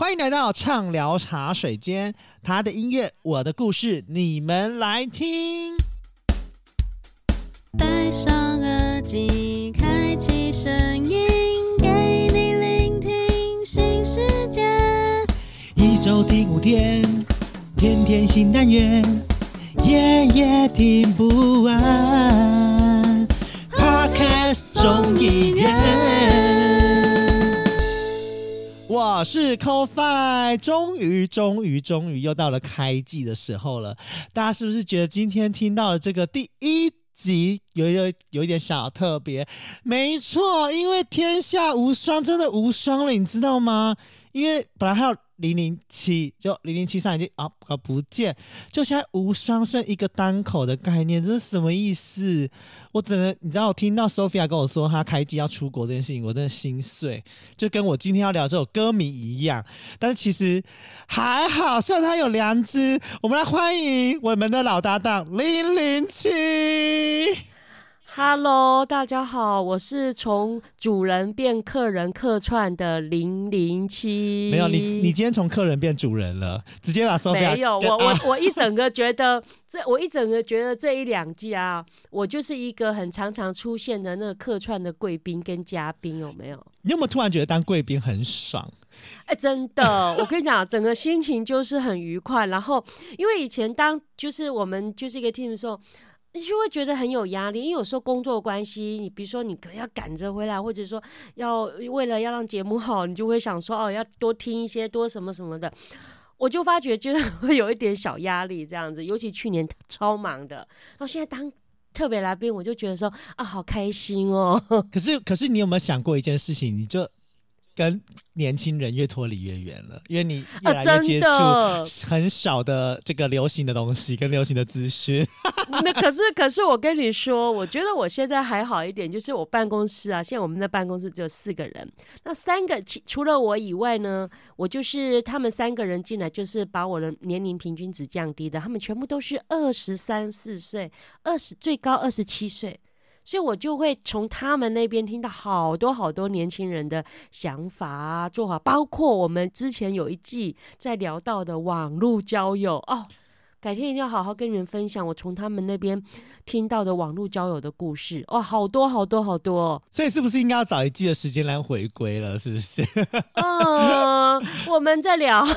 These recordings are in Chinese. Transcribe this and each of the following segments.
欢迎来到畅聊茶水间，他的音乐，我的故事，你们来听。戴上耳机，开启声音，给你聆听新世界。一周听五天，天天新单元，夜夜听不完。Podcast 众议院。我是 CoFi，终于，终于，终于又到了开季的时候了。大家是不是觉得今天听到了这个第一集有有有一点小特别？没错，因为天下无双，真的无双了，你知道吗？因为本来还有。零零七就零零七上已经啊啊不见，就现在无双剩一个单口的概念，这是什么意思？我只能，你知道，我听到 Sophia 跟我说她开机要出国这件事情，我真的心碎，就跟我今天要聊这首歌迷一样。但是其实还好，虽然他有良知。我们来欢迎我们的老搭档零零七。Hello，大家好，我是从主人变客人客串的零零七。没有你，你今天从客人变主人了，直接把 Sophia。没有，我我我一整个觉得这，我一整个觉得这一两季啊，我就是一个很常常出现的那个客串的贵宾跟嘉宾，有没有？你有没有突然觉得当贵宾很爽？哎，真的，我跟你讲，整个心情就是很愉快。然后，因为以前当就是我们就是一个 team 的时候。你就会觉得很有压力，因为有时候工作关系，你比如说你可要赶着回来，或者说要为了要让节目好，你就会想说哦，要多听一些多什么什么的。我就发觉觉得 会有一点小压力这样子，尤其去年超忙的，然后现在当特别来宾，我就觉得说啊，好开心哦。可是可是你有没有想过一件事情？你就。跟年轻人越脱离越远了，因为你越来越接触很少的这个流行的东西跟流行的资讯。那可是可是我跟你说，我觉得我现在还好一点，就是我办公室啊，现在我们的办公室只有四个人，那三个除了我以外呢，我就是他们三个人进来，就是把我的年龄平均值降低的，他们全部都是二十三四岁，二十最高二十七岁。所以我就会从他们那边听到好多好多年轻人的想法啊、做法，包括我们之前有一季在聊到的网络交友哦。改天一定要好好跟你们分享我从他们那边听到的网络交友的故事哇，好多好多好多哦！所以是不是应该要找一季的时间来回归了？是不是？嗯，我们再聊，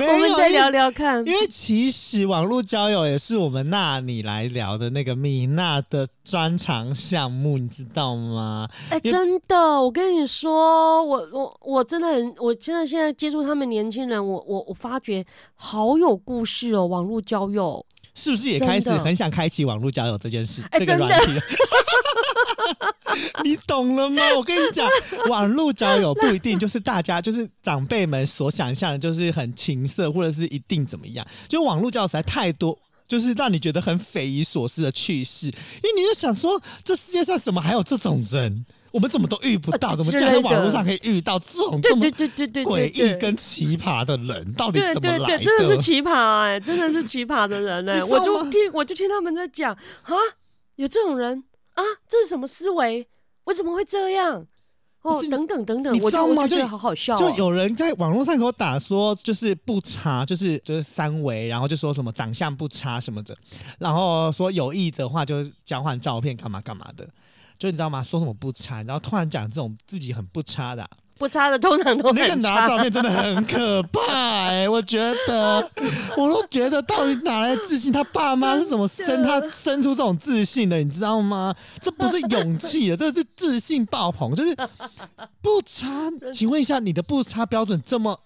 我们再聊聊看。因为其实网络交友也是我们那你来聊的那个米娜的专长项目，你知道吗？哎，真的，我跟你说，我我我真的很，我真的现在接触他们年轻人，我我我发觉。好有故事哦！网络交友是不是也开始很想开启网络交友这件事？哎，这个软体，你懂了吗？我跟你讲，网络交友不一定就是大家就是长辈们所想象的，就是很情色或者是一定怎么样。就网络交友实在太多，就是让你觉得很匪夷所思的趣事，因为你就想说，这世界上怎么还有这种人？我们怎么都遇不到，怎么竟然在网络上可以遇到这种这么诡异跟奇葩的人？到底怎么来的？真的是奇葩哎、欸，真的是奇葩的人哎、欸！我就听，我就听他们在讲啊，有这种人啊，这是什么思维？为什么会这样？哦，等等等等，你知道吗？我就好好笑、哦就。就有人在网络上给我打说，就是不差，就是就是三维，然后就说什么长相不差什么的，然后说有意的话就交换照片干嘛干嘛的。就你知道吗？说什么不差，然后突然讲这种自己很不差的、啊，不差的通常都那个。拿照片真的很可怕哎、我觉得，我都觉得到底哪来的自信？他爸妈是怎么生 他生出这种自信的？你知道吗？这不是勇气的，这是自信爆棚，就是不差。请问一下，你的不差标准这么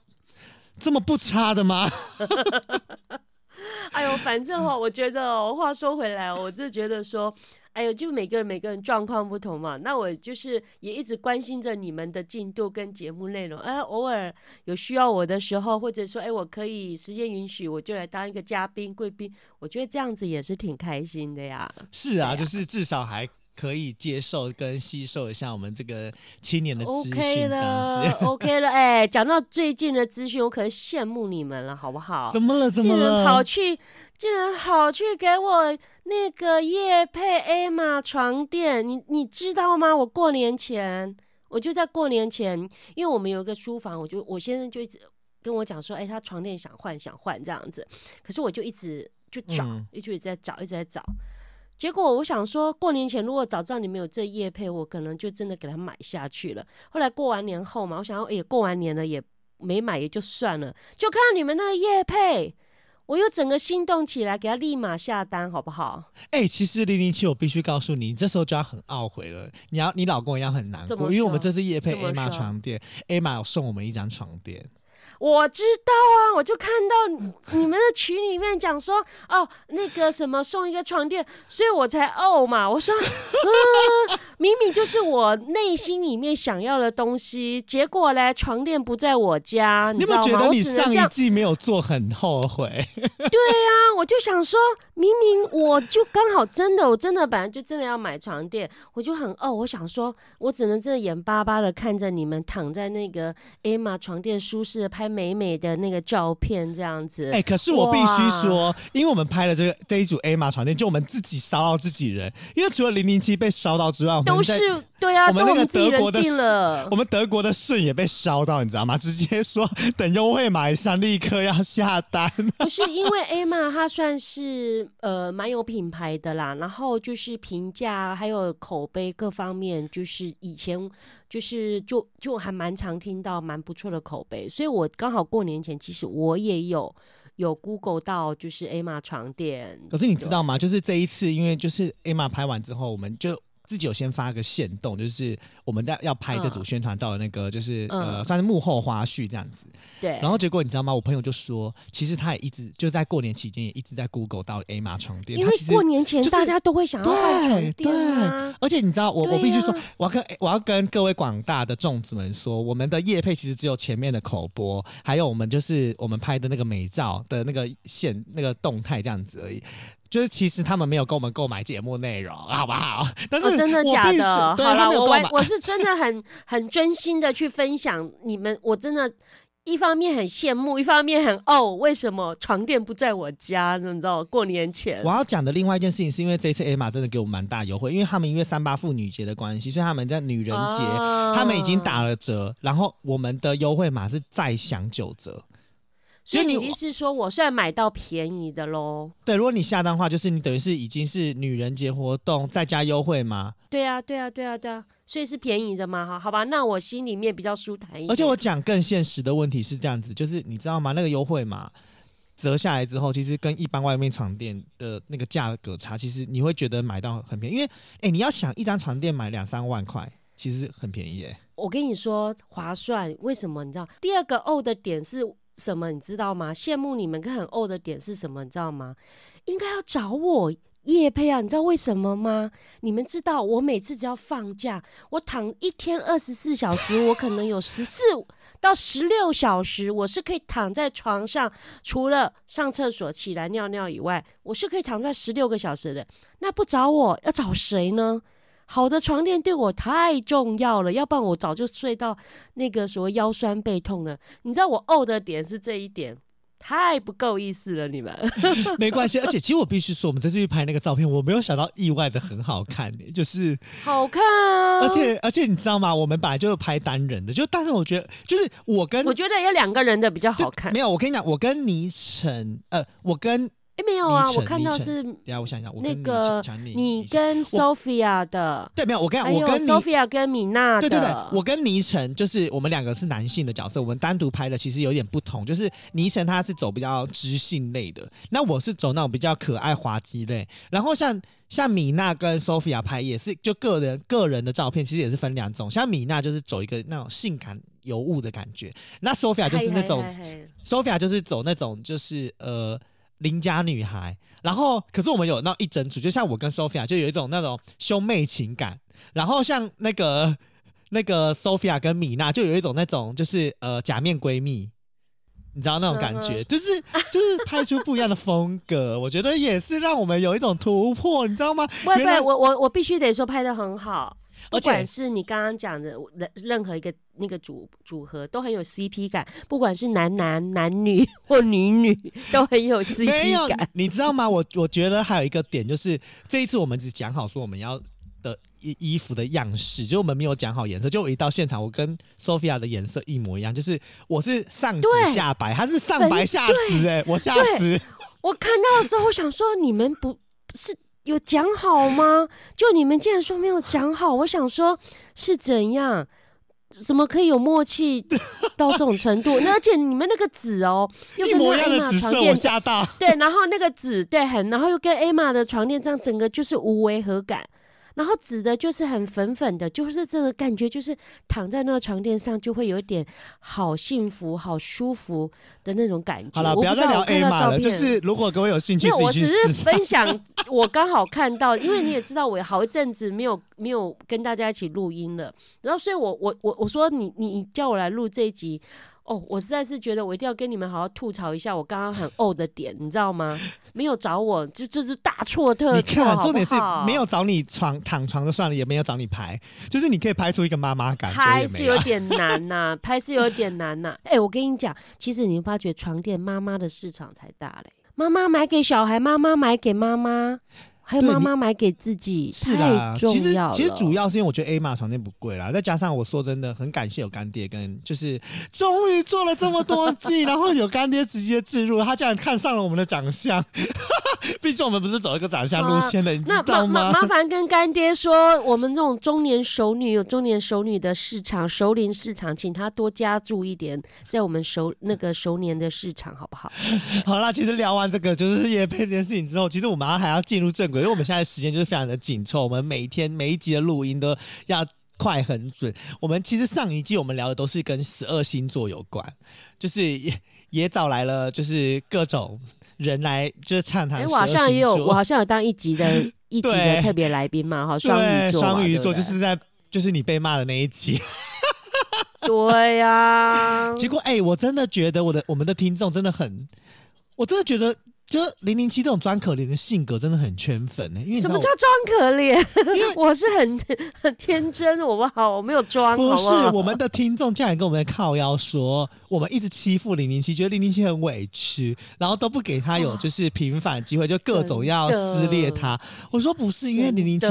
这么不差的吗？哎呦，反正哈，我觉得哦，话说回来，我就觉得说，哎呦，就每个人每个人状况不同嘛。那我就是也一直关心着你们的进度跟节目内容。哎，偶尔有需要我的时候，或者说，哎，我可以时间允许，我就来当一个嘉宾贵宾。我觉得这样子也是挺开心的呀。是啊，就是至少还。可以接受跟吸收一下我们这个青年的资讯，OK 了，OK 了。哎，讲到最近的资讯，我可羡慕你们了，好不好？怎么了？怎么了？竟然跑去，竟然跑去给我那个叶配 A 玛床垫，你你知道吗？我过年前，我就在过年前，因为我们有一个书房，我就我先生就一直跟我讲说，哎，他床垫想换，想换这样子。可是我就一直就找，嗯、一直在找，一直在找。结果我想说，过年前如果早知道你们有这叶配，我可能就真的给他买下去了。后来过完年后嘛，我想要，哎，过完年了也没买也就算了，就看到你们那个业配，我又整个心动起来，给他立马下单，好不好？哎，其实零零七，我必须告诉你，你这时候就要很懊悔了。你要你老公一样很难过，因为我们这次夜配 A 玛床垫，A 玛有送我们一张床垫。我知道啊，我就看到你们的群里面讲说，哦，那个什么送一个床垫，所以我才哦嘛。我说，嗯，明明就是我内心里面想要的东西，结果嘞，床垫不在我家，你知道吗？你有没有觉得你上一季没有做很后悔？对呀，我就想说，明明我就刚好真的，我真的本来就真的要买床垫，我就很哦，我想说，我只能真的眼巴巴的看着你们躺在那个 A 玛床垫舒适的拍。美美的那个照片，这样子。哎、欸，可是我必须说，因为我们拍了这个这一组 A 玛床垫，就我们自己烧到自己人。因为除了零零七被烧到之外，都是对啊，我们那个德国的我，我们德国的顺也被烧到，你知道吗？直接说等优惠码上立刻要下单。不是因为 A 玛它算是呃蛮有品牌的啦，然后就是评价还有口碑各方面，就是以前。就是就就还蛮常听到蛮不错的口碑，所以我刚好过年前，其实我也有有 Google 到就是 A 玛床垫。可是你知道吗？就是这一次，因为就是 A 玛拍完之后，我们就。自己有先发个限动，就是我们在要拍这组宣传照的那个，就是、嗯、呃，算是幕后花絮这样子。对。然后结果你知道吗？我朋友就说，其实他也一直就在过年期间也一直在 Google 到 A 码床垫，因为过年前大家都会想要换床垫、啊、对，而且你知道，我、啊、我必须说，我要跟我要跟各位广大的粽子们说，我们的叶配其实只有前面的口播，还有我们就是我们拍的那个美照的那个线那个动态这样子而已。就是其实他们没有跟我们购买节目内容，好不好？但是、哦、真的假的？好了，我我我是真的很很真心的去分享你们，我真的，一方面很羡慕，一方面很哦，为什么床垫不在我家？你知道，过年前我要讲的另外一件事情，是因为这一次 A 玛真的给我们蛮大优惠，因为他们因为三八妇女节的关系，所以他们在女人节、哦、他们已经打了折，然后我们的优惠码是再享九折。所以你意思是说，我算买到便宜的喽？对，如果你下单的话，就是你等于是已经是女人节活动再加优惠吗？对啊，对啊，对啊，对啊，所以是便宜的嘛？哈，好吧，那我心里面比较舒坦一点。而且我讲更现实的问题是这样子，就是你知道吗？那个优惠嘛折下来之后，其实跟一般外面床垫的那个价格差，其实你会觉得买到很便宜。因为，哎，你要想一张床垫买两三万块，其实很便宜耶。我跟你说划算，为什么？你知道第二个哦的点是。什么你知道吗？羡慕你们跟很欧的点是什么？你知道吗？应该要找我业配啊！你知道为什么吗？你们知道我每次只要放假，我躺一天二十四小时，我可能有十四到十六小时，我是可以躺在床上，除了上厕所起来尿尿以外，我是可以躺在十六个小时的。那不找我要找谁呢？好的床垫对我太重要了，要不然我早就睡到那个所谓腰酸背痛了。你知道我呕的点是这一点，太不够意思了，你们。没关系，而且其实我必须说，我们在这边拍那个照片，我没有想到意外的很好看，就是好看啊。而且而且你知道吗？我们本来就是拍单人的，就但是我觉得就是我跟我觉得要两个人的比较好看。没有，我跟你讲，我跟倪晨，呃，我跟。哎，没有啊，我看到是等一下我想一下，我跟那个你跟 Sophia 的，对没有，我跟我跟 Sophia 跟米娜的，对对对，我跟倪晨就是我们两个是男性的角色，我们单独拍的其实有点不同，就是倪晨他是走比较知性类的，那我是走那种比较可爱滑稽类。然后像像米娜跟 Sophia 拍也是就个人个人的照片，其实也是分两种，像米娜就是走一个那种性感尤物的感觉，那 Sophia 就是那种 Sophia 就是走那种就是呃。邻家女孩，然后可是我们有那一整组，就像我跟 Sophia 就有一种那种兄妹情感，然后像那个 那个 Sophia 跟米娜就有一种那种就是呃假面闺蜜，你知道那种感觉，嗯、就是就是拍出不一样的风格，我觉得也是让我们有一种突破，你知道吗？不不，我我我必须得说拍的很好。而且不管是你刚刚讲的任任何一个那个组组合都很有 CP 感，不管是男男、男女或女女都很有 CP 感。你知道吗？我我觉得还有一个点就是这一次我们只讲好说我们要的衣衣服的样式，就我们没有讲好颜色。就我一到现场，我跟 Sophia 的颜色一模一样，就是我是上紫下白，他是上白下紫，哎，我吓死！我看到的时候，我想说你们不是。有讲好吗？就你们竟然说没有讲好，我想说是怎样？怎么可以有默契到这种程度？那而且你们那个纸哦，又跟那 Emma 床垫吓到，对，然后那个纸对很，然后又跟 Emma 的床垫这样，整个就是无违和感。然后紫的就是很粉粉的，就是这个感觉，就是躺在那个床垫上就会有一点好幸福、好舒服的那种感觉。好了，不要再聊 A 码了。就是如果各位有兴趣，没有，我只是分享 我刚好看到，因为你也知道，我有好一阵子没有没有跟大家一起录音了。然后，所以我我我我说你你叫我来录这一集。哦，我实在是觉得我一定要跟你们好好吐槽一下我刚刚很呕的点，你知道吗？没有找我，就这是大错特错。你看，重点是没有找你床躺床就算了，也没有找你拍，就是你可以拍出一个妈妈感。拍是有点难呐、啊，拍是有点难呐、啊。哎、欸，我跟你讲，其实你发觉床垫妈妈的市场才大嘞，妈妈买给小孩，妈妈买给妈妈。还有妈妈买给自己，是啦。其实其实主要是因为我觉得 A 码床垫不贵啦，再加上我说真的很感谢有干爹跟就是终于做了这么多季，然后有干爹直接置入，他竟然看上了我们的长相。毕竟我们不是走一个长相路线的，啊、你知道吗？那麻烦跟干爹说，我们这种中年熟女有中年熟女的市场，熟龄市场，请他多加注一点在我们熟那个熟年的市场，好不好？好啦，其实聊完这个就是也配这件事情之后，其实我们马上还要进入正轨，因为我们现在时间就是非常的紧凑，我们每一天每一集的录音都要快很准。我们其实上一季我们聊的都是跟十二星座有关，就是也 也找来了就是各种。人来就是畅谈。我好像也有，我好像有当一集的 一集的特别来宾嘛，哈，双鱼座，双鱼座就是在就是你被骂的那一集。对呀、啊。结果哎、欸，我真的觉得我的我们的听众真的很，我真的觉得。就零零七这种装可怜的性格真的很圈粉呢、欸。因为什么叫装可怜？因为 我是很 很天真，我不好？我没有装。不是我们的听众竟然跟我们靠腰说，我们一直欺负零零七，觉得零零七很委屈，然后都不给他有就是平反的机会，就各种要撕裂他。我说不是，因为零零七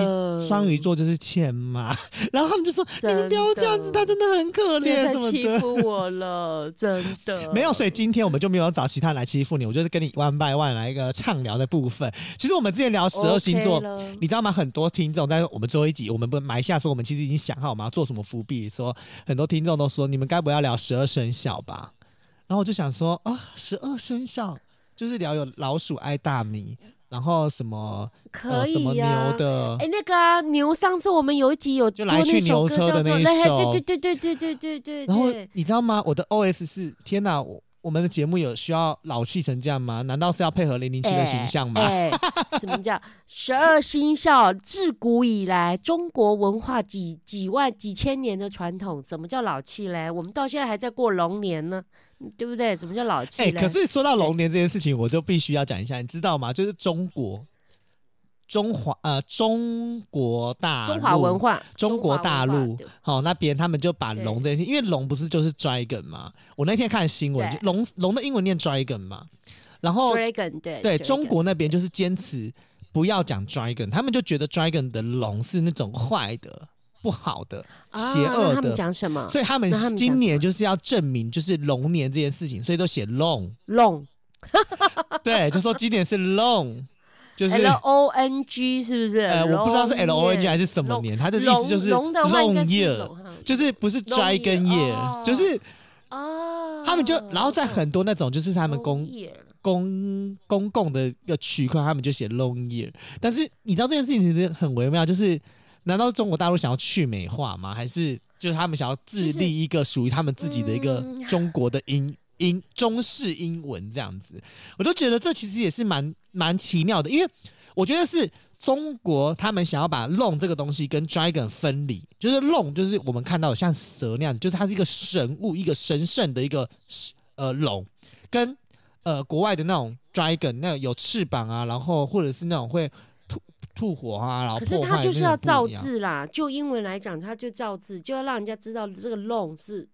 双鱼座就是欠骂，然后他们就说你们不要这样子，他真的很可怜什么的。欺负我了，真的没有。所以今天我们就没有找其他人来欺负你，我就是跟你 one by one。来一个畅聊的部分。其实我们之前聊十二星座，okay、你知道吗？很多听众在我们最后一集，我们不埋下说，我们其实已经想好我们要做什么伏笔。说很多听众都说，你们该不要聊十二生肖吧？然后我就想说啊，十二生肖就是聊有老鼠爱大米，然后什么可以、啊呃、什么牛的。哎，那个、啊、牛，上次我们有一集有就来去牛车的那一首，对对对对对对对。然后你知道吗？我的 OS 是天哪，我。我们的节目有需要老气成这样吗？难道是要配合零零七的形象吗？欸欸、什么叫十二生肖？自古以来，中国文化几几万几千年的传统，怎么叫老气嘞？我们到现在还在过龙年呢，对不对？怎么叫老气？哎，可是说到龙年这件事情，我就必须要讲一下，你知道吗？就是中国。中华呃，中国大陆，中华文化，中国大陆，好、哦、那边他们就把龙这件事，因为龙不是就是 dragon 嘛？我那天看新闻，龙龙的英文念 dragon 嘛，然后 dragon 对对，中国那边就是坚持不要讲 dragon，他们就觉得 dragon 的龙是那种坏的、不好的、邪恶的。他们讲什么？所以他们今年就是要证明就是龙年这件事情，所以都写龙龙。对，就说今年是 long，就是 L O N G 是不是？呃，我不知道是 L O N G 还是什么年，它的意思就是 long year，就是不是 dragon year，就是啊，他们就然后在很多那种就是他们公公公共的一个区块，他们就写 long year，但是你知道这件事情其实很微妙，就是难道中国大陆想要去美化吗？还是就是他们想要致立一个属于他们自己的一个中国的音？英中式英文这样子，我都觉得这其实也是蛮蛮奇妙的，因为我觉得是中国他们想要把龙这个东西跟 dragon 分离，就是龙就是我们看到的像蛇那样子，就是它是一个神物，一个神圣的一个呃龙，跟呃国外的那种 dragon 那种有翅膀啊，然后或者是那种会吐吐火啊，然后可是它就是要造字啦，就英文来讲，它就造字，就要让人家知道这个龙是。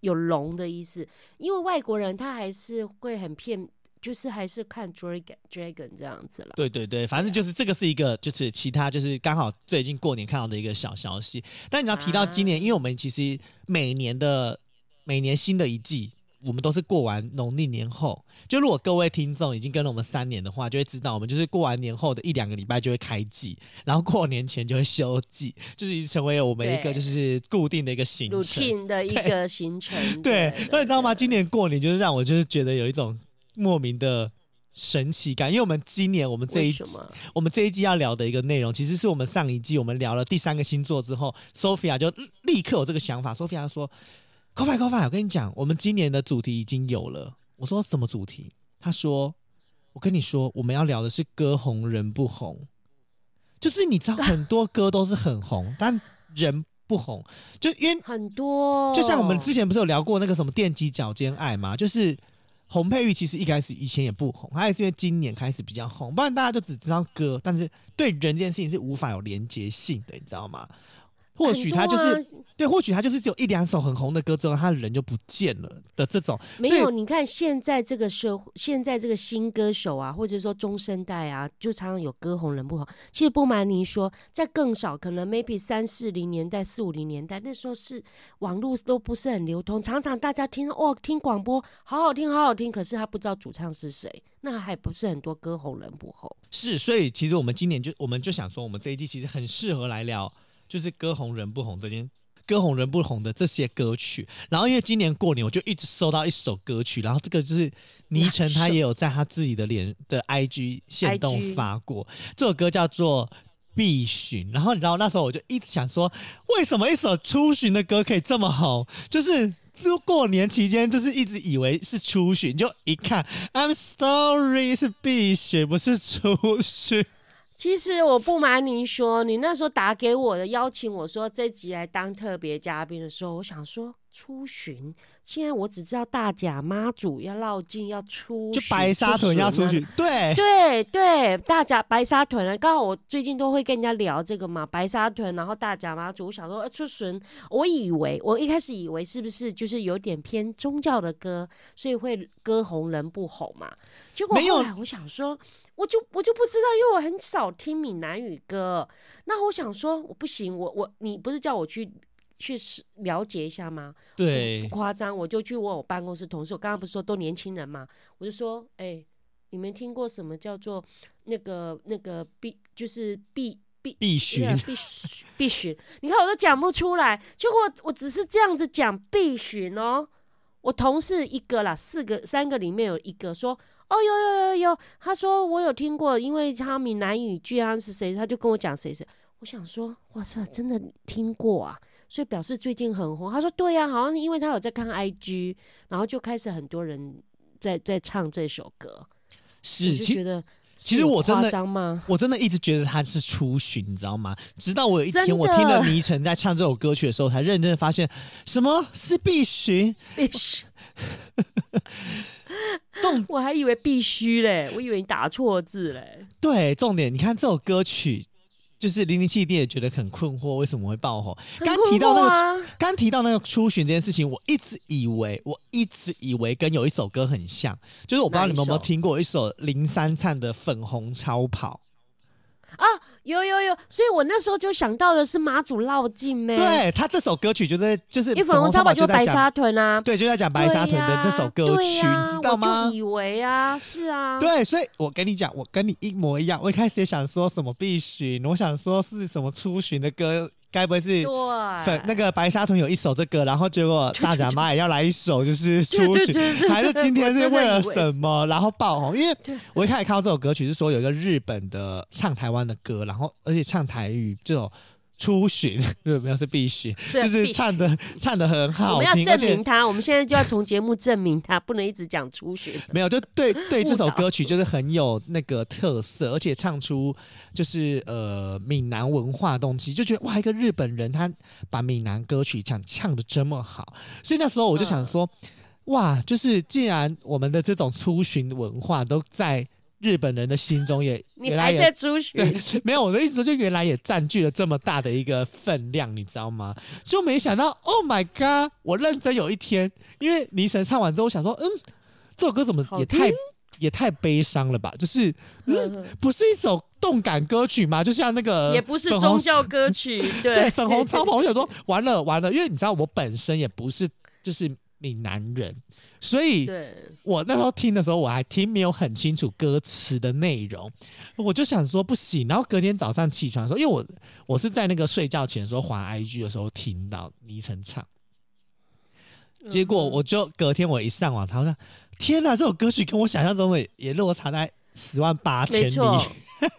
有龙的意思，因为外国人他还是会很骗，就是还是看 dragon dragon 这样子了。对对对，反正就是这个是一个，就是其他就是刚好最近过年看到的一个小消息。但你要提到今年，啊、因为我们其实每年的每年新的一季。我们都是过完农历年后，就如果各位听众已经跟了我们三年的话，就会知道我们就是过完年后的一两个礼拜就会开季，然后过年前就会休季，就是已经成为我们一个就是固定的一个行程，routine 的一个行程。对，那你知道吗？今年过年就是让我就是觉得有一种莫名的神奇感，因为我们今年我们这一我们这一季要聊的一个内容，其实是我们上一季我们聊了第三个星座之后，Sophia 就立刻有这个想法，Sophia 说。Go5Go5，我跟你讲，我们今年的主题已经有了。我说什么主题？他说：“我跟你说，我们要聊的是歌红人不红，就是你知道很多歌都是很红，但人不红，就因为很多。就像我们之前不是有聊过那个什么电击脚尖爱吗？就是洪佩玉其实一开始以前也不红，他也是因为今年开始比较红，不然大家就只知道歌，但是对人这件事情是无法有连结性的，你知道吗？”或许他就是、啊、对，或许他就是只有一两首很红的歌之后，他的人就不见了的这种。没有，你看现在这个社会，现在这个新歌手啊，或者说中生代啊，就常常有歌红人不红。其实不瞒您说，在更少可能 maybe 三四零年代、四五零年代，那时候是网络都不是很流通，常常大家听哦听广播，好好听，好好听，可是他不知道主唱是谁，那还不是很多歌红人不红。是，所以其实我们今年就我们就想说，我们这一季其实很适合来聊。就是歌红人不红这件，歌红人不红的这些歌曲，然后因为今年过年我就一直收到一首歌曲，然后这个就是倪晨他也有在他自己的脸的 IG 线动发过，这首歌叫做《必寻》，然后你知道那时候我就一直想说，为什么一首初寻的歌可以这么红？就是就过年期间就是一直以为是初寻，就一看 I'm sorry 是必寻，不是初寻。其实我不瞒您说，你那时候打给我的邀请我说这集来当特别嘉宾的时候，我想说出巡，现在我只知道大甲妈祖要绕境要出，就白沙屯要出去，对。对对，大甲白沙屯啊，刚好我最近都会跟人家聊这个嘛，白沙屯，然后大甲妈祖，我想说出巡，我以为我一开始以为是不是就是有点偏宗教的歌，所以会歌红人不红嘛，结果后来我想说。我就我就不知道，因为我很少听闽南语歌。那我想说，我不行，我我你不是叫我去去了解一下吗？对，不夸张，我就去问我办公室同事。我刚刚不是说都年轻人嘛，我就说，哎、欸，你们听过什么叫做那个那个必就是必必必须必须必须？你看我都讲不出来，结果我，只是这样子讲必须哦。我同事一个啦，四个三个里面有一个说。哦，有有有有，他说我有听过，因为他闽南语居然是谁，他就跟我讲谁谁。我想说，哇塞，真的听过啊，所以表示最近很红。他说对呀、啊，好像因为他有在看 IG，然后就开始很多人在在唱这首歌。是，就觉得其实我真的，我真的一直觉得他是初巡，你知道吗？直到我有一天我听了倪晨在唱这首歌曲的时候，才认真的发现什么是必巡。必须。重，我还以为必须嘞，我以为你打错字嘞。对，重点，你看这首歌曲，就是零零七一定也觉得很困惑，为什么会爆红？刚提到那个，刚提到那个出巡这件事情，我一直以为，我一直以为跟有一首歌很像，就是我不知道你们有没有听过一首林三唱的《粉红超跑》啊，有有有，所以我那时候就想到的是妈祖绕境呢。对他这首歌曲就是就是因为粉红超跑就白沙屯啊，对，就在讲白沙屯的这首歌曲，啊、你知道吗？我就以为啊，是啊，对，所以我跟你讲，我跟你一模一样。我一开始也想说什么必寻，我想说是什么出巡的歌。该不会是粉那个白沙屯有一首这个，然后结果 大甲妈也要来一首，就是 出巡，还是今天是为了什么，然后爆红？因为我一开始看到这首歌曲是说有一个日本的唱台湾的歌，然后而且唱台语这种。出巡，对，没有是必须，就是唱的唱的很好。我们要证明他，我们现在就要从节目证明他，不能一直讲出巡。没有，就对对，这首歌曲就是很有那个特色，而且唱出就是呃闽南文化东西，就觉得哇，一个日本人他把闽南歌曲唱唱的这么好，所以那时候我就想说，嗯、哇，就是既然我们的这种出巡文化都在。日本人的心中也，你还在出巡？对，没有我的意思说，就原来也占据了这么大的一个分量，你知道吗？就没想到，Oh my God！我认真有一天，因为倪晨唱完之后，我想说，嗯，这首歌怎么也太也太悲伤了吧？就是，嗯，不是一首动感歌曲吗？就像那个，也不是宗教歌曲，对，对，粉红超跑。我想说，完了完了，因为你知道，我本身也不是就是闽南人。所以，我那时候听的时候，我还听没有很清楚歌词的内容，我就想说不行。然后隔天早上起床的时候，因为我我是在那个睡觉前的时候滑 IG 的时候听到倪晨唱，结果我就隔天我一上网，他说：“天哪，这首歌曲跟我想象中的也落差在十万八千里。”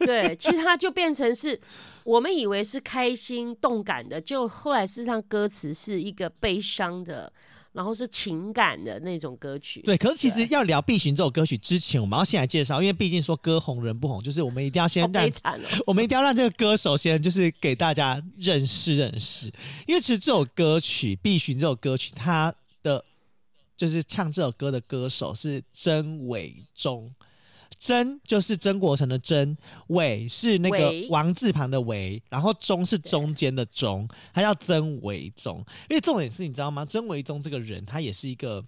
对，其实它就变成是我们以为是开心动感的，就后来事实上歌词是一个悲伤的。然后是情感的那种歌曲，对。可是其实要聊《碧寻》这首歌曲之前，我们要先来介绍，因为毕竟说歌红人不红，就是我们一定要先让，哦、我们一定要让这个歌手先就是给大家认识认识。因为其实这首歌曲《碧寻》这首歌曲，它的就是唱这首歌的歌手是曾伟忠。曾就是曾国城的曾，伟是那个王字旁的伟，然后中是中间的中，他叫曾伟忠。因为重点是你知道吗？曾伟忠这个人，他也是一个，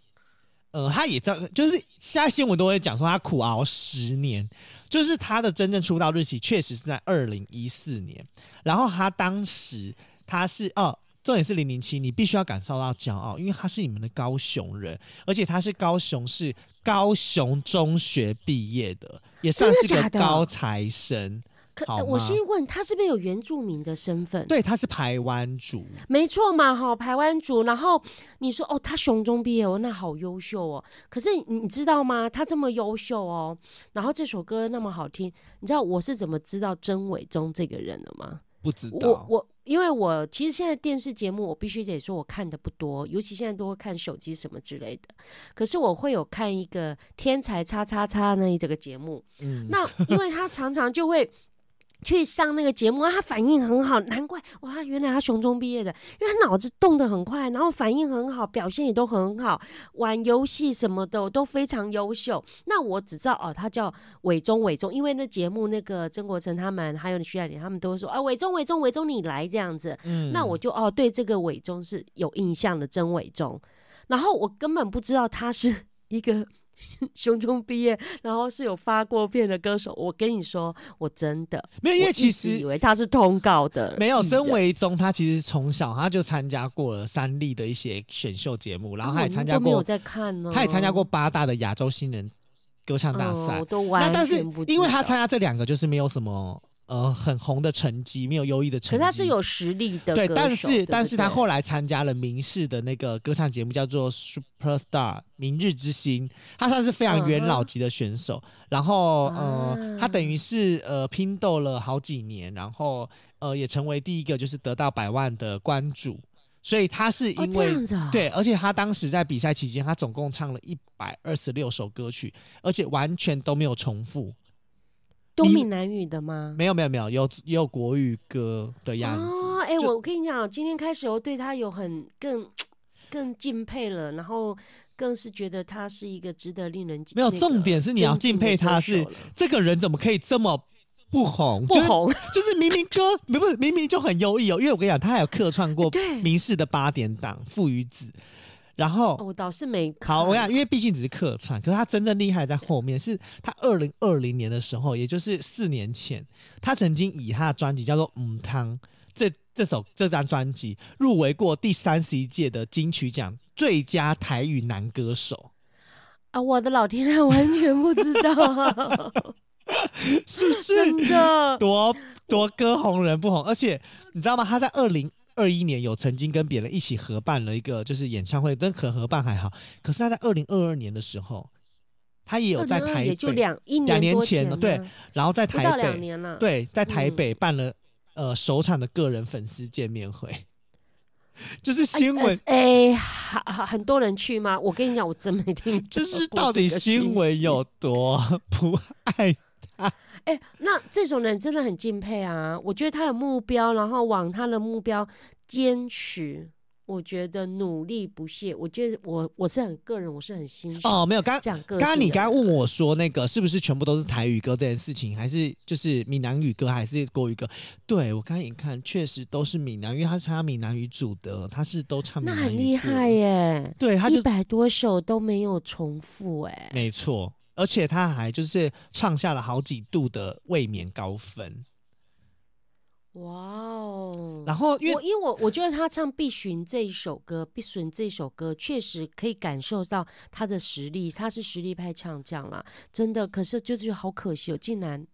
呃，他也在，就是现在新闻都会讲说他苦熬十年，就是他的真正出道日期确实是在二零一四年，然后他当时他是哦。重点是零零七，你必须要感受到骄傲，因为他是你们的高雄人，而且他是高雄市高雄中学毕业的，也算是个高材生。可我先问他是不是有原住民的身份？对，他是台湾族，没错嘛，哈，台湾族。然后你说哦，他雄中毕业哦，那好优秀哦。可是你知道吗？他这么优秀哦，然后这首歌那么好听，你知道我是怎么知道曾伟忠这个人的吗？不知道，我我。因为我其实现在电视节目，我必须得说我看的不多，尤其现在都会看手机什么之类的。可是我会有看一个天才叉叉叉那这个节目，嗯，那因为他常常就会。去上那个节目啊，他反应很好，难怪哇，原来他雄中毕业的，因为他脑子动得很快，然后反应很好，表现也都很好，玩游戏什么的都非常优秀。那我只知道哦，他叫伟忠伟忠，因为那节目那个曾国城他们还有徐乃麟他们都说啊，伟忠伟忠伟忠你来这样子，嗯，那我就哦对这个伟忠是有印象的曾伟忠，然后我根本不知道他是一个。雄中毕业，然后是有发过片的歌手。我跟你说，我真的没有，因为其实以为他是通告的。没有，曾 维忠他其实从小他就参加过了三立的一些选秀节目，然后他也参加过，没有在看呢。他也参加过八大的亚洲新人歌唱大赛。哦，都完全不。那但是因为他参加这两个，就是没有什么。呃，很红的成绩，没有优异的成绩。可是他是有实力的，对。但是，但是他后来参加了明视的那个歌唱节目，叫做《Super Star》明日之星。他算是非常元老级的选手。Uh. 然后，呃，啊、他等于是呃拼斗了好几年，然后呃也成为第一个就是得到百万的关注。所以他是因为、oh, 啊、对，而且他当时在比赛期间，他总共唱了一百二十六首歌曲，而且完全都没有重复。都闽南语的吗？没有没有没有，有也有国语歌的样子。哦，哎、欸，我跟你讲，今天开始我对他有很更 更敬佩了，然后更是觉得他是一个值得令人没有、那个、重点是你要敬佩他是这个人怎么可以这么不红不红、就是，就是明明歌不是明明就很优异哦，因为我跟你讲，他还有客串过民视的八点档《父与子》。然后、哦、我倒是没。好，我想，因为毕竟只是客串，可是他真正厉害在后面，是他二零二零年的时候，也就是四年前，他曾经以他的专辑叫做《母汤》这这首这张专辑入围过第三十一届的金曲奖最佳台语男歌手。啊，我的老天啊，完全不知道，是不是真的多多歌红人不红？而且你知道吗？他在二零。二一年有曾经跟别人一起合办了一个就是演唱会，但可合办还好。可是他在二零二二年的时候，他也有在台北，就两一年两年前了，对。然后在台北，对，在台北办了、嗯、呃首场的个人粉丝见面会，就是新闻哎，很、欸、很多人去吗？我跟你讲，我真没听。就是到底新闻有多 不爱他？哎、欸，那这种人真的很敬佩啊！我觉得他有目标，然后往他的目标坚持。我觉得努力不懈。我觉得我我是很个人，我是很欣赏。哦，没有，刚刚刚你刚刚问我说那个是不是全部都是台语歌这件事情，还是就是闽南语歌，还是国语歌？对，我刚刚一看，确实都是闽南，因为他是唱闽南语组的，他是都唱闽南语。那很厉害耶！对，他一百多首都没有重复，哎，没错。而且他还就是创下了好几度的卫冕高分，哇哦！然后因为我因为我我觉得他唱《必寻》这一首歌，《必寻》这一首歌确实可以感受到他的实力，他是实力派唱将啦，真的。可是就是好可惜哦，竟然。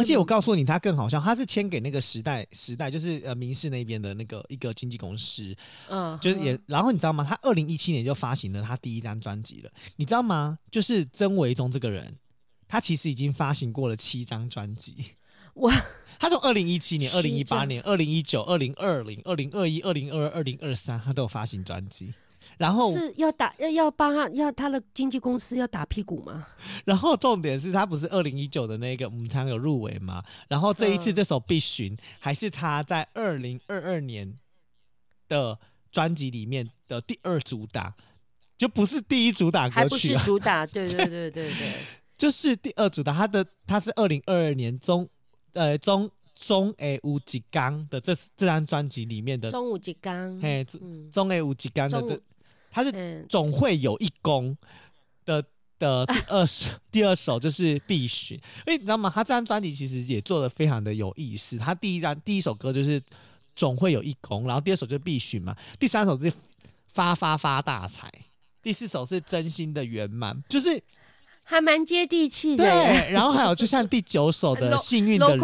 而且我告诉你，他更好笑，他是签给那个时代，时代就是呃民视那边的那个一个经纪公司，嗯，就是也，然后你知道吗？他二零一七年就发行了他第一张专辑了，你知道吗？就是曾维中这个人，他其实已经发行过了七张专辑，哇！他从二零一七年、二零一八年、二零一九、二零二零、二零二一、二零二二、二零二三，他都有发行专辑。然后是要打要要帮他要他的经纪公司要打屁股吗？然后重点是他不是二零一九的那个母汤有入围吗？然后这一次这首必寻还是他在二零二二年的专辑里面的第二主打，就不是第一主打歌曲，还不是主打，对对对对对，就是第二主打。他的他是二零二二年中呃中中诶无极刚的这这张专辑里面的中无极刚，嘿中诶无极刚的这。他是总会有一功的的第二首，第二首就是必寻。因为你知道吗？他这张专辑其实也做的非常的有意思。他第一张第一首歌就是总会有一功，然后第二首就是必寻嘛，第三首是发发发大财，第四首是真心的圆满，就是还蛮接地气的。对，然后还有就像第九首的 幸运的人，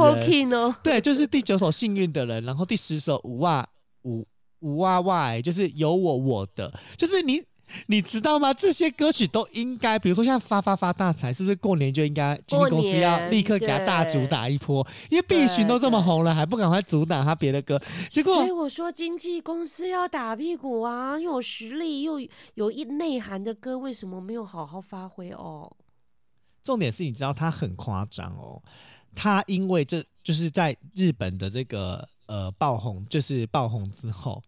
对，就是第九首幸运的人，然后第十首五万五。五哇哇，就是有我我的，就是你，你知道吗？这些歌曲都应该，比如说像发发发大财，是不是过年就应该经纪公司要立刻给他大主打一波？因为必寻都这么红了，还不赶快主打他别的歌？结果，所以我说经纪公司要打屁股啊！又有实力又有一内涵的歌，为什么没有好好发挥哦？重点是你知道他很夸张哦，他因为这就是在日本的这个。呃，爆红就是爆红之后，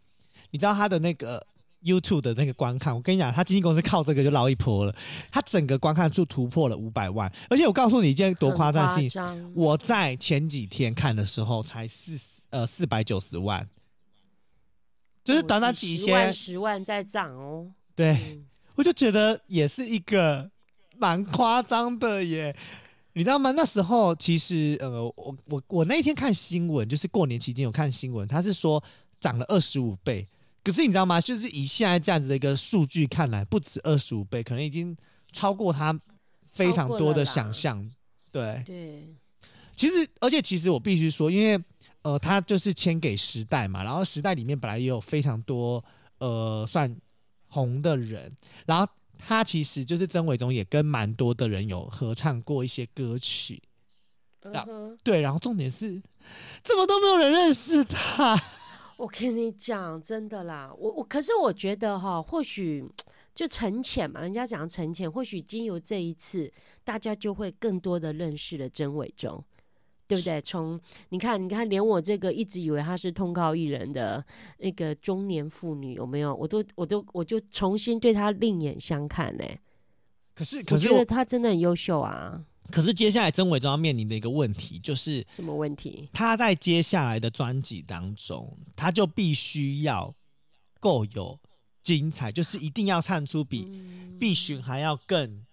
你知道他的那个 YouTube 的那个观看，我跟你讲，他经纪公司靠这个就捞一波了，他整个观看数突破了五百万，而且我告诉你一件多夸张的事情，我在前几天看的时候才四呃四百九十万，就是短短几天十万在涨哦，对、嗯，我就觉得也是一个蛮夸张的耶。你知道吗？那时候其实，呃，我我我那一天看新闻，就是过年期间有看新闻，他是说涨了二十五倍。可是你知道吗？就是以现在这样子的一个数据看来，不止二十五倍，可能已经超过他非常多的想象。对对，其实而且其实我必须说，因为呃，他就是签给时代嘛，然后时代里面本来也有非常多呃算红的人，然后。他其实就是曾伟忠，也跟蛮多的人有合唱过一些歌曲。Uh-huh. 对，然后重点是，怎么都没有人认识他。我跟你讲，真的啦，我我可是我觉得哈，或许就沉潜嘛，人家讲沉潜，或许经由这一次，大家就会更多的认识了曾伟忠。对不对？从你看，你看，连我这个一直以为她是通告艺人的那个中年妇女，有没有？我都，我都，我就重新对她另眼相看呢。可是，可是我觉得她真的很优秀啊。可是接下来曾伟忠要面临的一个问题就是什么问题？他在接下来的专辑当中，他就必须要够有精彩，就是一定要唱出比必寻还要更。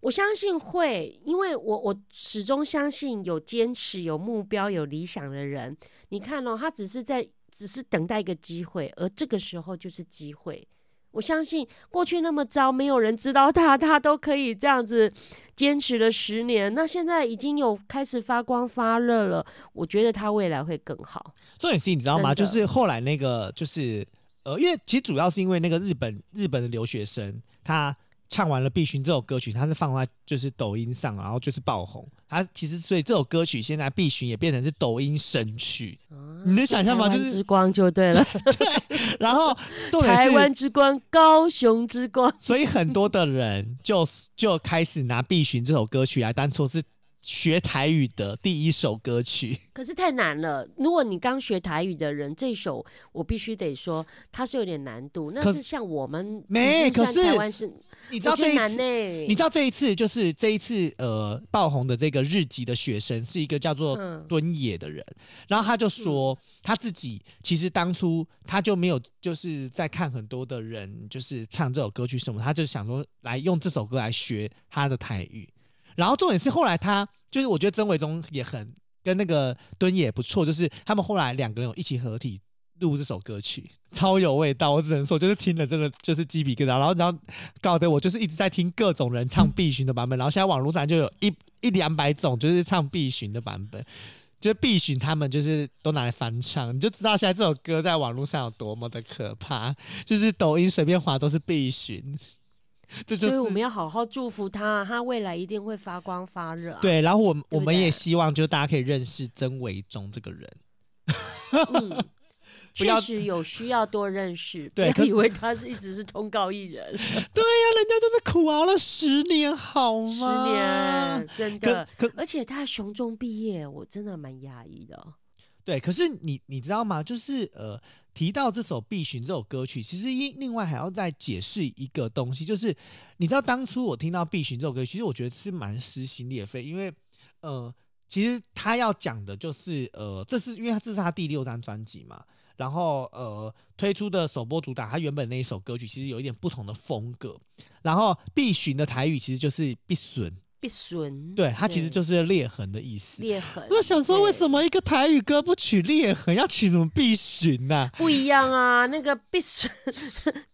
我相信会，因为我我始终相信有坚持、有目标、有理想的人。你看哦，他只是在只是等待一个机会，而这个时候就是机会。我相信过去那么糟，没有人知道他，他都可以这样子坚持了十年。那现在已经有开始发光发热了，我觉得他未来会更好。重点是，你知道吗？就是后来那个，就是呃，因为其实主要是因为那个日本日本的留学生他。唱完了《必寻》这首歌曲，它是放在就是抖音上，然后就是爆红。它其实所以这首歌曲现在《必寻》也变成是抖音神曲。啊、你能想象吗？就是之光就对了。对，然后台湾之光，高雄之光。所以很多的人就就开始拿《必寻》这首歌曲来当做是。学台语的第一首歌曲，可是太难了。如果你刚学台语的人，这首我必须得说，它是有点难度。那是像我们没，可是台湾是，你知道这一次，欸、你知道这一次就是这一次呃爆红的这个日籍的学生是一个叫做敦野的人，嗯、然后他就说他自己其实当初他就没有就是在看很多的人就是唱这首歌曲什么，他就想说来用这首歌来学他的台语。然后重点是后来他就是我觉得曾伟忠也很跟那个敦也不错，就是他们后来两个人有一起合体录这首歌曲，超有味道。我只能说，就是听了真的就是鸡皮疙瘩。然后然后搞得我就是一直在听各种人唱必寻的版本。然后现在网络上就有一一两百种就是唱必寻的版本，就是必寻他们就是都拿来翻唱，你就知道现在这首歌在网络上有多么的可怕。就是抖音随便滑都是必寻。所以我们要好好祝福他，他未来一定会发光发热啊。对，然后我我们也希望，就大家可以认识曾伟忠这个人。嗯，确实有需要多认识。对，不要以为他是一直是通告艺人。对呀、啊，人家真的苦熬了十年，好吗？十年，真的。而且他雄中毕业，我真的蛮讶异的。对，可是你你知道吗？就是呃，提到这首《必寻》这首歌曲，其实另另外还要再解释一个东西，就是你知道当初我听到《必寻》这首歌，其实我觉得是蛮撕心裂肺，因为呃，其实他要讲的就是呃，这是因为他这是他第六张专辑嘛，然后呃推出的首播主打，他原本那一首歌曲其实有一点不同的风格，然后《必寻》的台语其实就是“必寻”。必损，对，它其实就是裂痕的意思。裂痕，我想说，为什么一个台语歌不取裂痕，要取什么必寻呢？不一样啊，那个必寻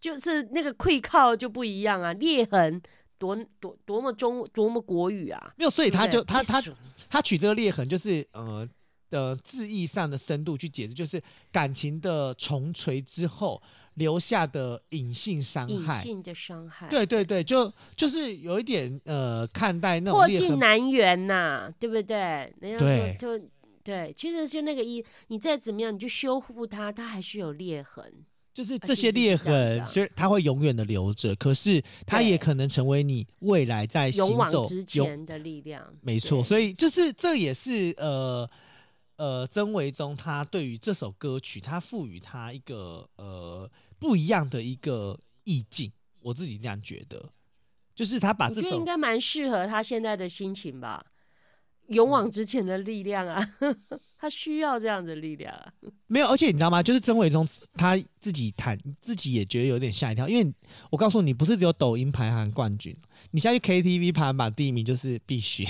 就是那个溃靠就不一样啊，裂痕多多多么中多么国语啊，没有，所以他就他他他取这个裂痕，就是呃的字义上的深度去解释，就是感情的重锤之后。留下的隐性伤害，隐性的伤害，对对对，就就是有一点呃，看待那种破镜难圆呐，对不对？人家说就对，其实就那个一，你再怎么样，你就修复它，它还是有裂痕。就是这些裂痕，所以它会永远的留着，可是它也可能成为你未来在行走勇往直前的力量。没错，所以就是这也是呃。呃，曾维中他对于这首歌曲，他赋予他一个呃不一样的一个意境，我自己这样觉得，就是他把这首应该蛮适合他现在的心情吧，勇往直前的力量啊，嗯、他需要这样的力量啊。没有，而且你知道吗？就是曾伟忠他自己谈，自己也觉得有点吓一跳，因为我告诉你，不是只有抖音排行冠军，你下去 KTV 排行榜第一名就是必须。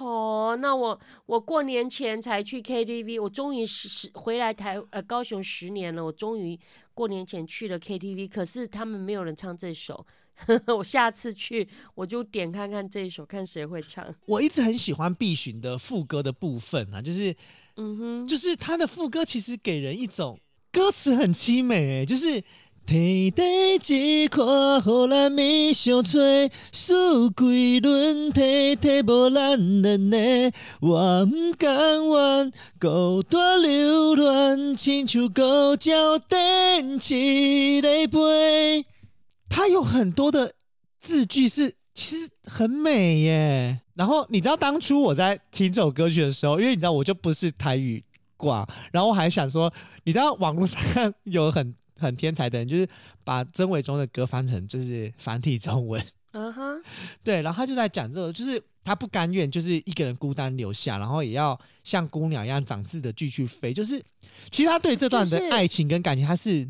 哦，那我我过年前才去 KTV，我终于十十回来台呃高雄十年了，我终于过年前去了 KTV，可是他们没有人唱这首，我下次去我就点看看这一首，看谁会唱。我一直很喜欢必寻的副歌的部分啊，就是嗯哼，就是他的副歌其实给人一种歌词很凄美，就是。天地一看，互咱咪相吹，四季轮提提无咱两个，我毋甘愿孤单流浪，亲像孤鸟等一个飞。它有很多的字句是其实很美耶。然后你知道当初我在听这首歌曲的时候，因为你知道我就不是台语挂，然后我还想说，你知道网络上有很。很天才的人，就是把曾伟忠的歌翻成就是繁体中文。嗯哼、uh，huh. 对，然后他就在讲这个，就是他不甘愿，就是一个人孤单留下，然后也要像姑鸟一样长翅的继续飞。就是其实他对这段的爱情跟感情，他是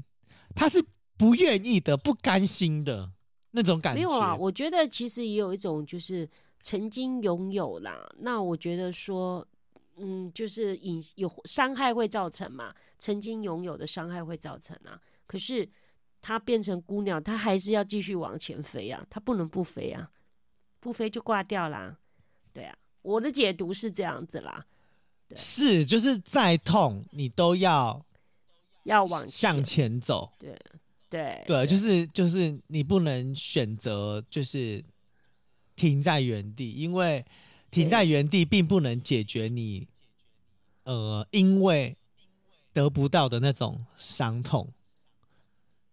他是不愿意的、不甘心的那种感觉。没有啊，我觉得其实也有一种就是曾经拥有啦。那我觉得说，嗯，就是隐有伤害会造成嘛，曾经拥有的伤害会造成啊。可是它变成孤鸟，它还是要继续往前飞啊，它不能不飞啊，不飞就挂掉啦。对啊，我的解读是这样子啦。是，就是再痛你都要要往向前走。对对对，就是就是你不能选择就是停在原地，因为停在原地并不能解决你呃因为得不到的那种伤痛。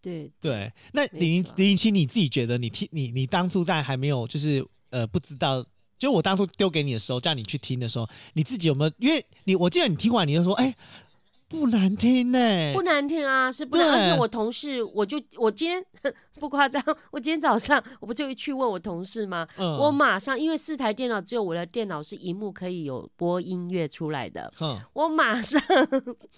对对，那林林清你自己觉得你听你你当初在还没有就是呃不知道。就我当初丢给你的时候，叫你去听的时候，你自己有没有？因为你，我记得你听完你就说：“哎、欸，不难听呢、欸，不难听啊，是不难。”而且我同事，我就我今天 不夸张，我今天早上我不就去问我同事吗？嗯、我马上因为四台电脑，只有我的电脑是荧幕可以有播音乐出来的，嗯、我马上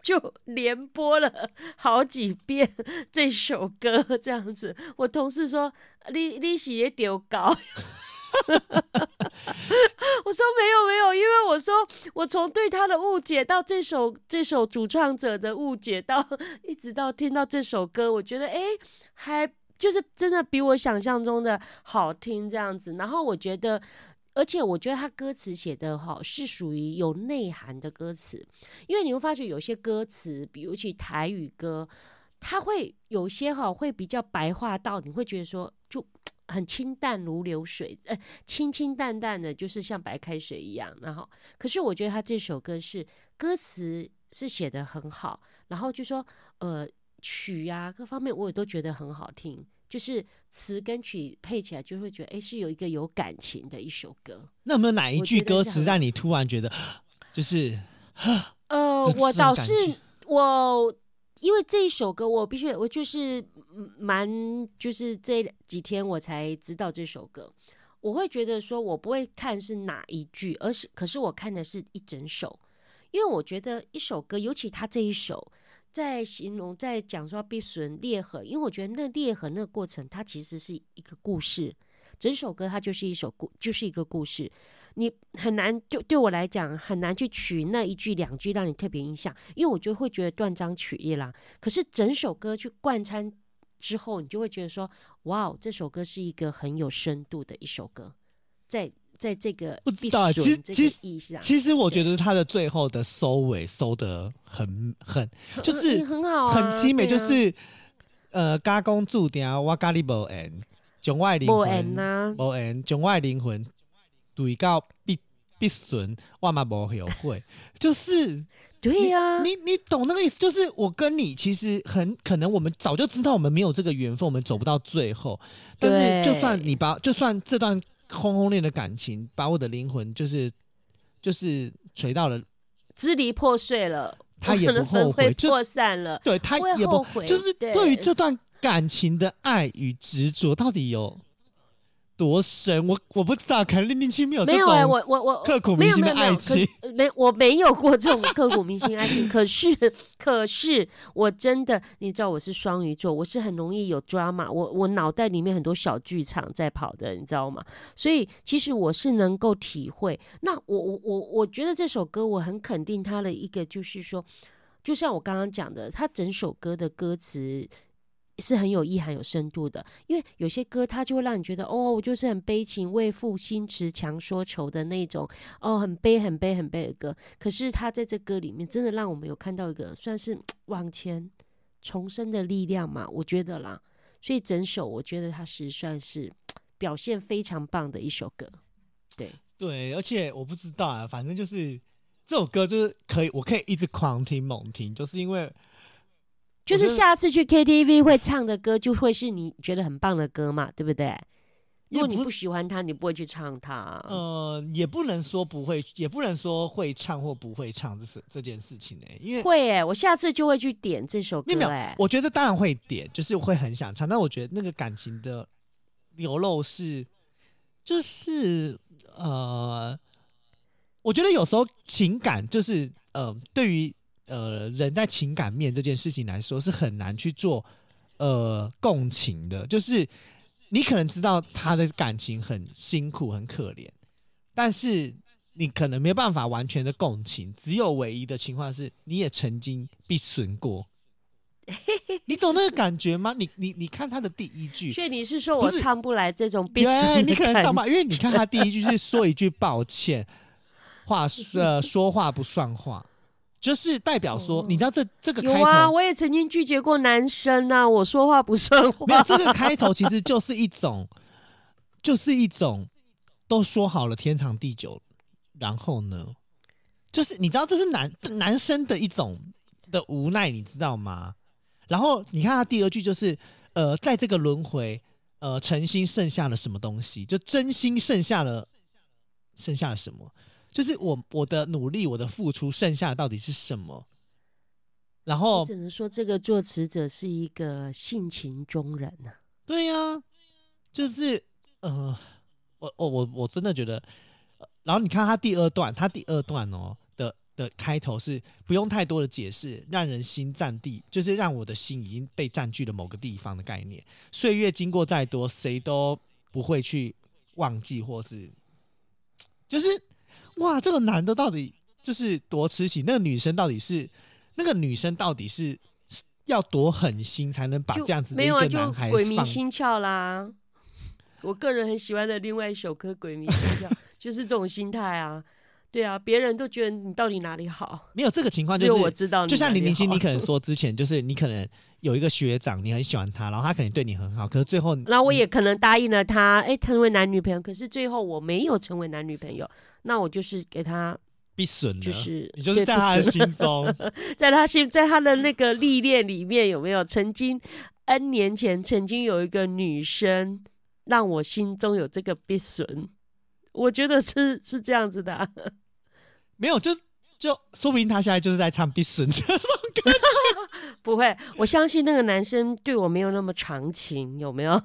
就连播了好几遍这首歌，这样子。我同事说：“你你是也丢稿。” 我说没有没有，因为我说我从对他的误解到这首这首主唱者的误解到一直到听到这首歌，我觉得哎，还就是真的比我想象中的好听这样子。然后我觉得，而且我觉得他歌词写的好是属于有内涵的歌词，因为你会发觉有些歌词，比如其台语歌，他会有些哈会比较白话到，你会觉得说。很清淡如流水，呃，清清淡淡的，就是像白开水一样。然后，可是我觉得他这首歌是歌词是写的很好，然后就说，呃，曲啊各方面我也都觉得很好听，就是词跟曲配起来就会觉得，哎，是有一个有感情的一首歌。那有没有哪一句歌词让你突然觉得，就是，呃，我倒是我。因为这一首歌，我必须我就是蛮就是这几天我才知道这首歌，我会觉得说我不会看是哪一句，而是可是我看的是一整首，因为我觉得一首歌，尤其他这一首在形容在讲说必损裂痕，因为我觉得那裂痕那个过程，它其实是一个故事，整首歌它就是一首故就是一个故事。你很难，就对我来讲很难去取那一句两句让你特别印象，因为我就会觉得断章取义啦。可是整首歌去贯穿之后，你就会觉得说，哇，这首歌是一个很有深度的一首歌。在在这个不知道，其实其实其实我觉得他的最后的收尾收的很很就是很好，很凄美，就是呃，家公注定我跟你无缘，将我灵魂无缘，将我灵魂。对到必必损，万万不后悔，就是 对呀、啊。你你懂那个意思？就是我跟你其实很可能，我们早就知道我们没有这个缘分，我们走不到最后。但是就算你把，就算这段轰轰烈的感情把我的灵魂，就是就是锤到了支离破碎了，他也不后悔，破散了，对他也不后悔。就是对于这段感情的爱与执着，到底有。多深？我我不知道，可能零零七没有没有我我我刻骨铭心的爱情，没我没有过这种刻骨铭心爱情。可是可是我真的，你知道我是双鱼座，我是很容易有 drama，我我脑袋里面很多小剧场在跑的，你知道吗？所以其实我是能够体会。那我我我我觉得这首歌我很肯定它的一个就是说，就像我刚刚讲的，它整首歌的歌词。是很有意涵、有深度的，因为有些歌它就会让你觉得，哦，我就是很悲情、为赋新词强说愁的那种，哦，很悲、很悲、很悲的歌。可是他在这歌里面，真的让我们有看到一个算是往前重生的力量嘛？我觉得啦，所以整首我觉得它是算是表现非常棒的一首歌。对对，而且我不知道啊，反正就是这首歌就是可以，我可以一直狂听猛听，就是因为。就是下次去 KTV 会唱的歌，就会是你觉得很棒的歌嘛，对不对？如果你不喜欢他，你不会去唱他。呃，也不能说不会，也不能说会唱或不会唱这是这件事情呢、欸。因为会哎、欸，我下次就会去点这首歌、欸。没有，我觉得当然会点，就是会很想唱。但我觉得那个感情的流露是，就是呃，我觉得有时候情感就是呃，对于。呃，人在情感面这件事情来说是很难去做呃共情的，就是你可能知道他的感情很辛苦、很可怜，但是你可能没办法完全的共情。只有唯一的情况是，你也曾经被损过。你懂那个感觉吗？你你你看他的第一句，所以你是说我唱不来这种？对，你可能唱不来，因为你看他第一句是说一句抱歉，话呃说话不算话，就是代表说，你知道这这个开头有啊，我也曾经拒绝过男生啊，我说话不算话。没有这个开头其实就是一种，就是一种都说好了天长地久，然后呢，就是你知道这是男男生的一种的无奈，你知道吗？然后你看他第二句就是，呃，在这个轮回，呃，诚心剩下了什么东西？就真心剩下了，剩下了什么？就是我我的努力，我的付出，剩下的到底是什么？然后只能说这个作词者是一个性情中人呐、啊。对呀、啊，就是呃，我我我我真的觉得，然后你看他第二段，他第二段哦的。的开头是不用太多的解释，让人心占地，就是让我的心已经被占据了某个地方的概念。岁月经过再多，谁都不会去忘记，或是就是哇，这个男的到底就是多痴情，那个女生到底是那个女生到底是要多狠心才能把这样子的一个男孩放？鬼迷心窍啦！我个人很喜欢的另外一首歌《鬼迷心窍》，就是这种心态啊。对啊，别人都觉得你到底哪里好？没有这个情况，就是我知道。就像林明星，你可能说之前就是你可能有一个学长，你很喜欢他，然后他可能对你很好，可是最后，那我也可能答应了他，哎，成为男女朋友，可是最后我没有成为男女朋友，那我就是给他必损，就是你就是在他的心中，在他心，在他的那个历练里面，有没有曾经 N 年前曾经有一个女生让我心中有这个必损？我觉得是是这样子的、啊，没有，就就说不定他现在就是在唱《必死》这首歌曲。不会，我相信那个男生对我没有那么长情，有没有？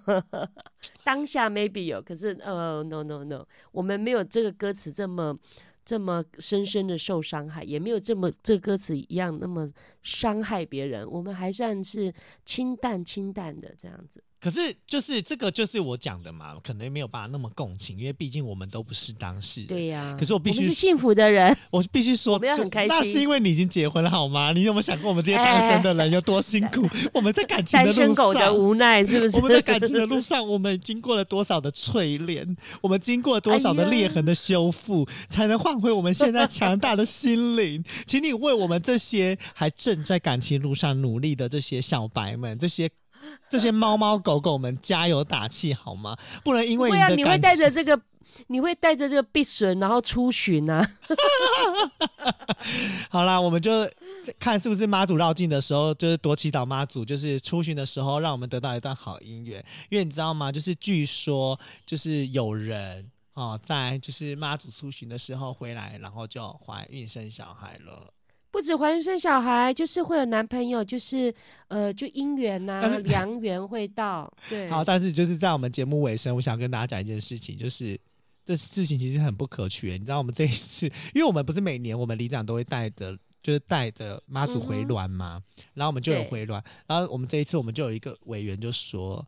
当下 maybe 有，可是呃、uh,，no no no，我们没有这个歌词这么这么深深的受伤害，也没有这么这歌词一样那么伤害别人，我们还算是清淡清淡的这样子。可是，就是这个，就是我讲的嘛，可能没有办法那么共情，因为毕竟我们都不是当事人。对呀、啊。可是我必须是幸福的人，我必须说，我很开心。那是因为你已经结婚了，好吗？你有没有想过我们这些单身的人有多辛苦？哎、我们在感情的路上，单身狗的无奈是不是？我们在感情的路上，我们经过了多少的淬炼？我们经过了多少的裂痕的修复，哎、才能换回我们现在强大的心灵？请你为我们这些还正在感情路上努力的这些小白们，这些。这些猫猫狗狗们加油打气好吗？不能因为你的、啊、你会带着这个，你会带着这个避损，然后出巡啊。好啦，我们就看是不是妈祖绕境的时候，就是多祈祷妈祖，就是出巡的时候，让我们得到一段好姻缘。因为你知道吗？就是据说，就是有人哦，在就是妈祖出巡的时候回来，然后就怀孕生小孩了。不止怀孕生小孩，就是会有男朋友，就是呃，就姻缘呐，良缘会到。对，好，但是就是在我们节目尾声，我想跟大家讲一件事情，就是这事情其实很不可取。你知道，我们这一次，因为我们不是每年我们里长都会带着，就是带着妈祖回銮嘛，嗯、然后我们就有回銮，然后我们这一次我们就有一个委员就说，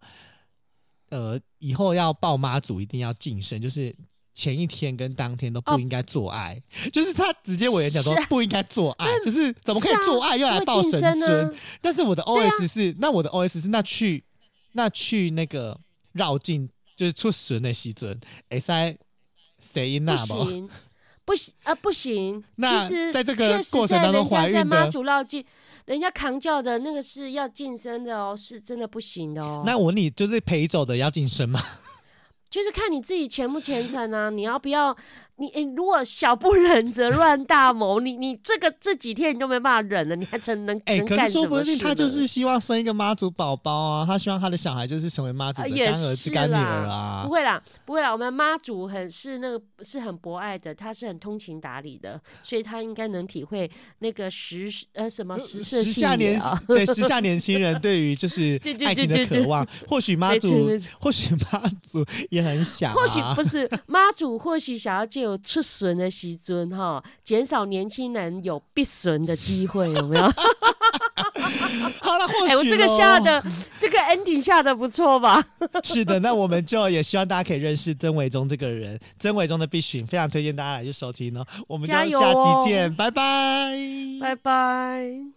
呃，以后要报妈祖一定要净身，就是。前一天跟当天都不应该做爱，哦、就是他直接委员讲说不应该做爱，是就是怎么可以做爱又来报神尊？但是我的 O S 是，啊、那我的 O S 是那去那去那个绕境就是出巡的西尊，哎塞谁那不行。不行啊不行，那其实在这个过程当中怀孕的妈祖绕境，人家扛轿的那个是要晋升的哦，是真的不行的哦。那我问你就是陪走的要晋升吗？就是看你自己虔不虔诚啊，你要不要？你诶，如果小不忍则乱大谋，你你这个这几天你都没办法忍了，你还成能哎？可是说不定他就是希望生一个妈祖宝宝啊，他希望他的小孩就是成为妈祖的干儿子干女儿啊。不会啦，不会啦，我们妈祖很是那个是很博爱的，他是很通情达理的，所以他应该能体会那个时呃什么时时下年对时下年轻人对于就 是爱情的渴望。或许妈祖，或许妈祖也很想，或许不是妈祖，或许想要借。有出巡的时阵哈，减少年轻人有必损的机会，有没有？好了，或许、哎、我这个下的这个 ending 下的不错吧？是的，那我们就也希望大家可以认识曾伟忠这个人，曾伟忠的必选，非常推荐大家来去收听哦。我们就下期见，哦、拜拜，拜拜。